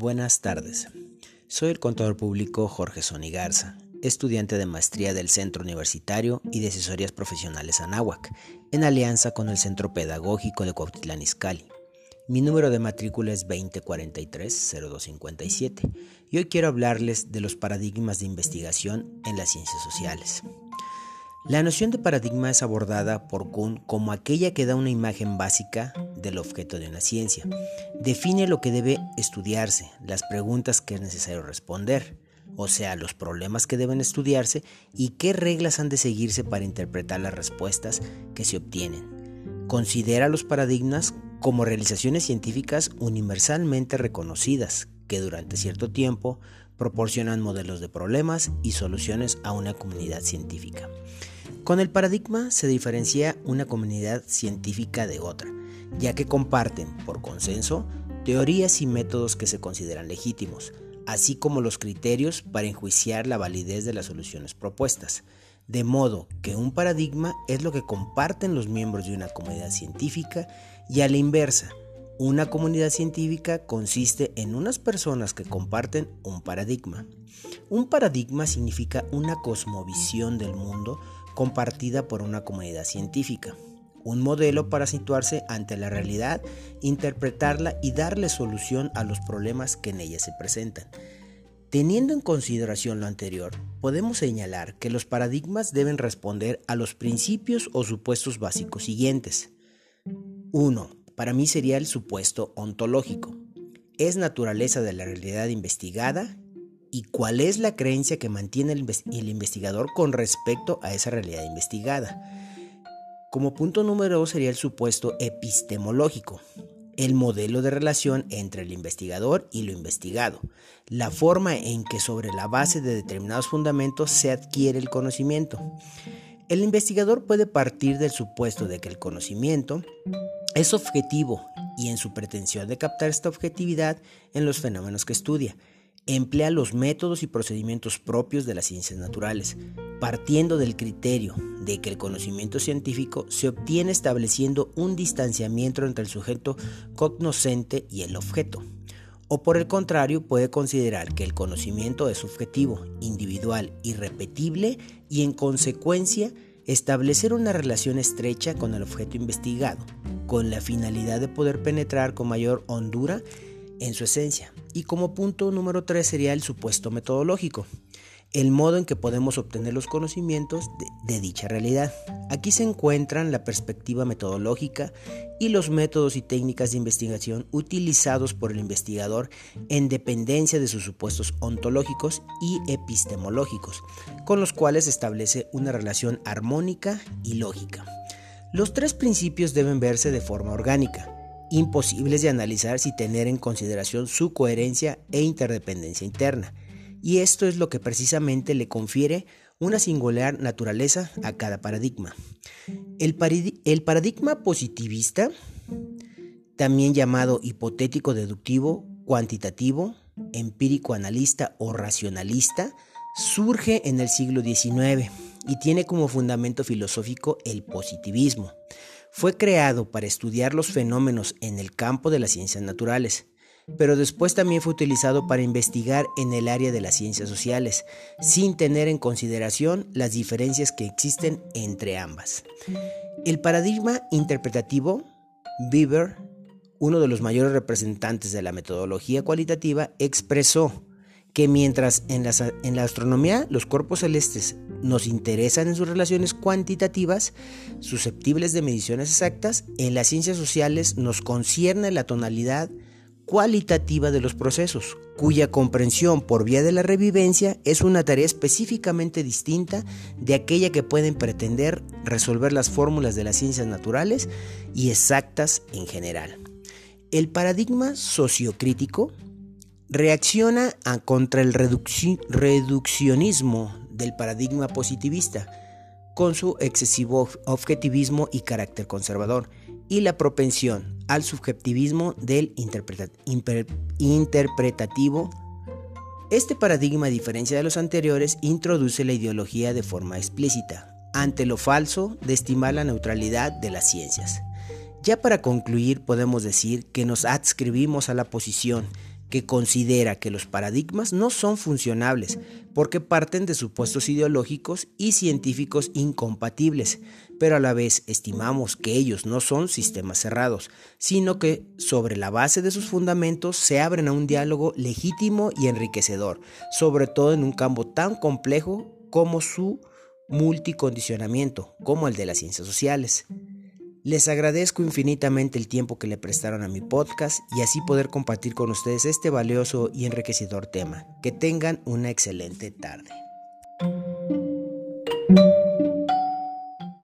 Buenas tardes. Soy el contador público Jorge Sony Garza, estudiante de maestría del Centro Universitario y de Asesorías Profesionales Anáhuac, en alianza con el Centro Pedagógico de Cuautitlán Izcalli. Mi número de matrícula es 2043-0257 y hoy quiero hablarles de los paradigmas de investigación en las ciencias sociales. La noción de paradigma es abordada por Kuhn como aquella que da una imagen básica del objeto de una ciencia. Define lo que debe estudiarse, las preguntas que es necesario responder, o sea, los problemas que deben estudiarse y qué reglas han de seguirse para interpretar las respuestas que se obtienen. Considera los paradigmas como realizaciones científicas universalmente reconocidas que durante cierto tiempo proporcionan modelos de problemas y soluciones a una comunidad científica. Con el paradigma se diferencia una comunidad científica de otra, ya que comparten, por consenso, teorías y métodos que se consideran legítimos, así como los criterios para enjuiciar la validez de las soluciones propuestas. De modo que un paradigma es lo que comparten los miembros de una comunidad científica y a la inversa, una comunidad científica consiste en unas personas que comparten un paradigma. Un paradigma significa una cosmovisión del mundo compartida por una comunidad científica. Un modelo para situarse ante la realidad, interpretarla y darle solución a los problemas que en ella se presentan. Teniendo en consideración lo anterior, podemos señalar que los paradigmas deben responder a los principios o supuestos básicos siguientes. 1 para mí sería el supuesto ontológico. Es naturaleza de la realidad investigada y cuál es la creencia que mantiene el, investigador con respecto a esa realidad investigada. Como punto número dos sería el supuesto epistemológico, el modelo de relación entre el investigador y lo investigado, la forma en que sobre la base de determinados fundamentos se adquiere el conocimiento. El investigador puede partir del supuesto de que el conocimiento es objetivo y en su pretensión de captar esta objetividad en los fenómenos que estudia, emplea los métodos y procedimientos propios de las ciencias naturales, partiendo del criterio de que el conocimiento científico se obtiene estableciendo un distanciamiento entre el sujeto cognoscente y el objeto. O por el contrario, puede considerar que el conocimiento es subjetivo, individual, irrepetible y en consecuencia establecer una relación estrecha con el objeto investigado, con la finalidad de poder penetrar con mayor hondura en su esencia. Y como punto número 3 sería el supuesto metodológico el modo en que podemos obtener los conocimientos de, dicha realidad. Aquí se encuentran la perspectiva metodológica y los métodos y técnicas de investigación utilizados por el investigador en dependencia de sus supuestos ontológicos y epistemológicos, con los cuales establece una relación armónica y lógica. Los tres principios deben verse de forma orgánica, imposibles de analizar sin tener en consideración su coherencia e interdependencia interna y esto es lo que precisamente le confiere una singular naturaleza a cada paradigma. El, paradigma positivista, también llamado hipotético deductivo, cuantitativo, empírico analista o racionalista, surge en el siglo XIX y tiene como fundamento filosófico el positivismo. Fue creado para estudiar los fenómenos en el campo de las ciencias naturales pero después también fue utilizado para investigar en el área de las ciencias sociales, sin tener en consideración las diferencias que existen entre ambas. El paradigma interpretativo, Bieber, uno de los mayores representantes de la metodología cualitativa, expresó que mientras en la, en la, astronomía los cuerpos celestes nos interesan en sus relaciones cuantitativas, susceptibles de mediciones exactas, en las ciencias sociales nos concierne la tonalidad, cualitativa de los procesos, cuya comprensión por vía de la revivencia es una tarea específicamente distinta de aquella que pueden pretender resolver las fórmulas de las ciencias naturales y exactas en general. El paradigma sociocrítico reacciona contra el reduccionismo del paradigma positivista, con su excesivo objetivismo y carácter conservador, y la propensión al subjetivismo del interpretativo. Este paradigma, a diferencia de los anteriores, introduce la ideología de forma explícita, ante lo falso de estimar la neutralidad de las ciencias. Ya para concluir, podemos decir que nos adscribimos a la posición que considera que los paradigmas no son funcionables porque parten de supuestos ideológicos y científicos incompatibles, pero a la vez estimamos que ellos no son sistemas cerrados, sino que sobre la base de sus fundamentos se abren a un diálogo legítimo y enriquecedor, sobre todo en un campo tan complejo como su multicondicionamiento, como el de las ciencias sociales. Les agradezco infinitamente el tiempo que le prestaron a mi podcast y así poder compartir con ustedes este valioso y enriquecedor tema. Que tengan una excelente tarde.